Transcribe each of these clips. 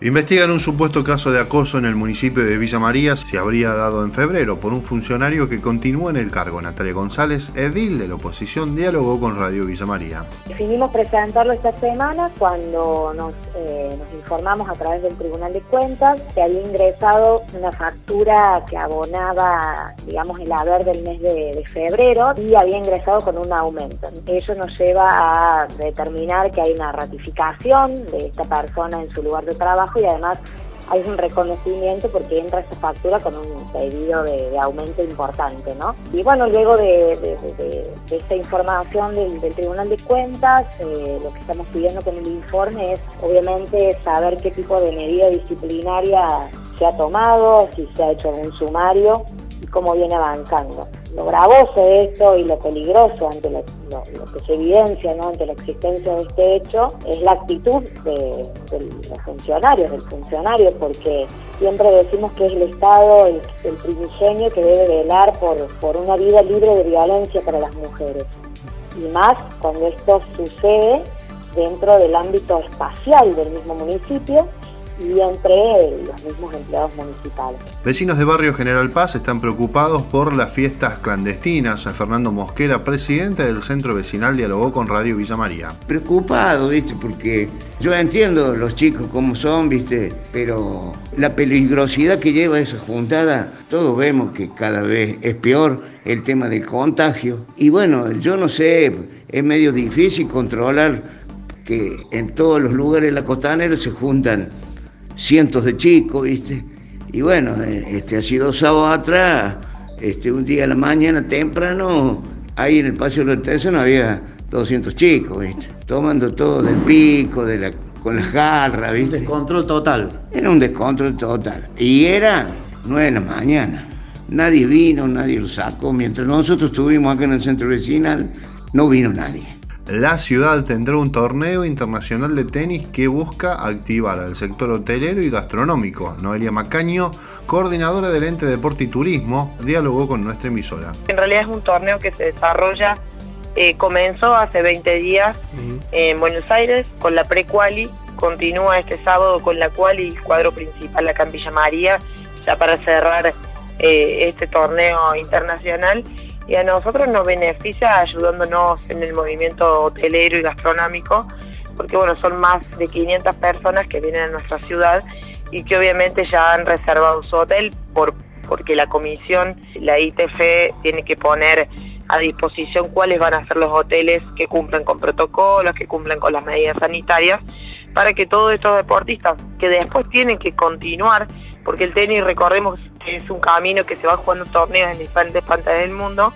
Investigan un supuesto caso de acoso en el municipio de Villa María. Se habría dado en febrero por un funcionario que continúa en el cargo. Natalia González, edil de la oposición, dialogó con Radio Villa María. Decidimos presentarlo esta semana cuando nos, eh, informamos a través del Tribunal de Cuentas que había ingresado una factura que abonaba, digamos, el haber del mes de febrero y había ingresado con un aumento. Eso nos lleva a determinar que hay una ratificación de esta persona en su lugar de trabajo y además hay un reconocimiento porque entra esta factura con un pedido de, aumento importante, ¿no? Y bueno, luego de, esta información del, Tribunal de Cuentas, eh, lo que estamos pidiendo con el informe es obviamente saber qué tipo de medida disciplinaria se ha tomado, si se ha hecho algún sumario y cómo viene avanzando lo gravoso de esto y lo peligroso ante lo, que se evidencia ¿no? ante la existencia de este hecho es la actitud de, los funcionarios, del funcionario, porque siempre decimos que es el Estado el, primigenio que debe velar por, por una vida libre de violencia para las mujeres. Y más cuando esto sucede dentro del ámbito espacial del mismo municipio y entre los mismos empleados municipales. Vecinos de Barrio General Paz están preocupados por las fiestas clandestinas. Fernando Mosquera, presidente del centro vecinal, dialogó con Radio Villa María. Preocupado, ¿viste? Porque yo entiendo los chicos como son, ¿viste? Pero la peligrosidad que lleva esa juntada, todos vemos que cada vez es peor el tema del contagio. Y bueno, yo no sé, es medio difícil controlar que en todos los lugares de la costanera se juntan cientos de chicos, ¿viste? Y bueno, eh, este, hace dos sábados atrás, este, un día a la mañana temprano, ahí en el Paseo de la no había 200 chicos, ¿viste? Tomando todo del pico, de la, con las garras, ¿viste? Un descontrol total. Era un descontrol total. Y era nueve de la mañana. Nadie vino, nadie lo sacó. Mientras nosotros estuvimos acá en el centro vecinal, no vino nadie la ciudad tendrá un torneo internacional de tenis que busca activar al sector hotelero y gastronómico. Noelia Macaño, coordinadora del ente Deporte y Turismo, dialogó con nuestra emisora. En realidad es un torneo que se desarrolla, eh, comenzó hace 20 días en Buenos Aires con la pre-quali, continúa este sábado con la quali, el cuadro principal acá en Villa María, ya para cerrar eh, este torneo internacional y a nosotros nos beneficia ayudándonos en el movimiento hotelero y gastronómico, porque bueno, son más de 500 personas que vienen a nuestra ciudad y que obviamente ya han reservado su hotel por, porque la comisión, la ITF, tiene que poner a disposición cuáles van a ser los hoteles que cumplen con protocolos, que cumplen con las medidas sanitarias, para que todos estos deportistas que después tienen que continuar, porque el tenis, recordemos es un camino que se va jugando torneos en diferentes pantallas del mundo,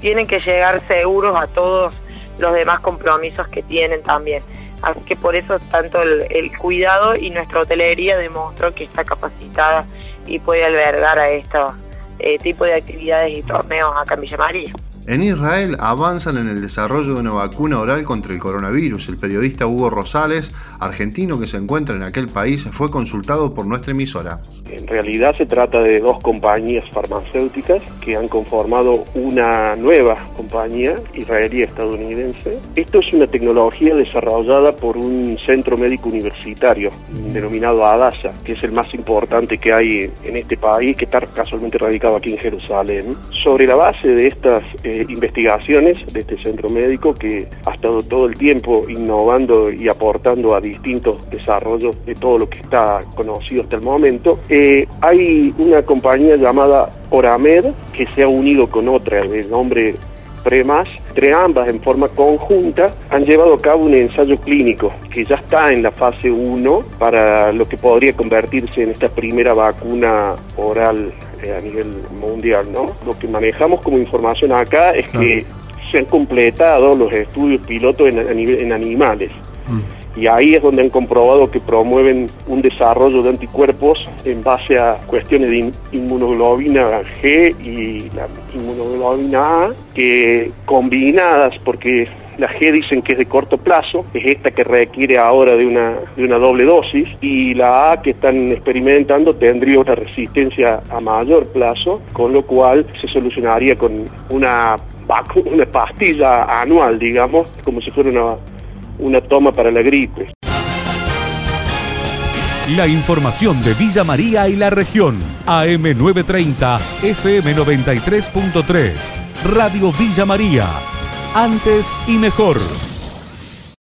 tienen que llegar seguros a todos los demás compromisos que tienen también. Así que por eso tanto el, cuidado y nuestra hotelería demostró que está capacitada y puede albergar a estos eh, tipos de actividades y torneos acá en Villa María. En Israel avanzan en el desarrollo de una vacuna oral contra el coronavirus. El periodista Hugo Rosales, argentino que se encuentra en aquel país, fue consultado por nuestra emisora. En realidad se trata de dos compañías farmacéuticas que han conformado una nueva compañía israelí-estadounidense. Esto es una tecnología desarrollada por un centro médico universitario denominado Adasa, que es el más importante que hay en este país, que está casualmente radicado aquí en Jerusalén. Sobre la base de estas eh, investigaciones de este centro médico que ha estado todo el tiempo innovando y aportando a distintos desarrollos de todo lo que está conocido hasta el momento. Eh, hay una compañía llamada Oramed que se ha unido con otra de nombre Premas, entre ambas en forma conjunta han llevado a cabo un ensayo clínico que ya está en la fase 1 para lo que podría convertirse en esta primera vacuna oral a nivel mundial, ¿no? Lo que manejamos como información acá es que se han completado los estudios pilotos en, en animales. Mm. Y ahí es donde han comprobado que promueven un desarrollo de anticuerpos en base a cuestiones de inmunoglobina G y la inmunoglobina A, que combinadas, porque La G dicen que es de corto plazo, es esta que requiere ahora de una, de una doble dosis, y la A que están experimentando tendría una resistencia a mayor plazo, con lo cual se solucionaría con una una pastilla anual, digamos, como si fuera una, una toma para la gripe. La información de Villa María y la región. AM930, FM93.3. Radio Villa María. Antes y mejor.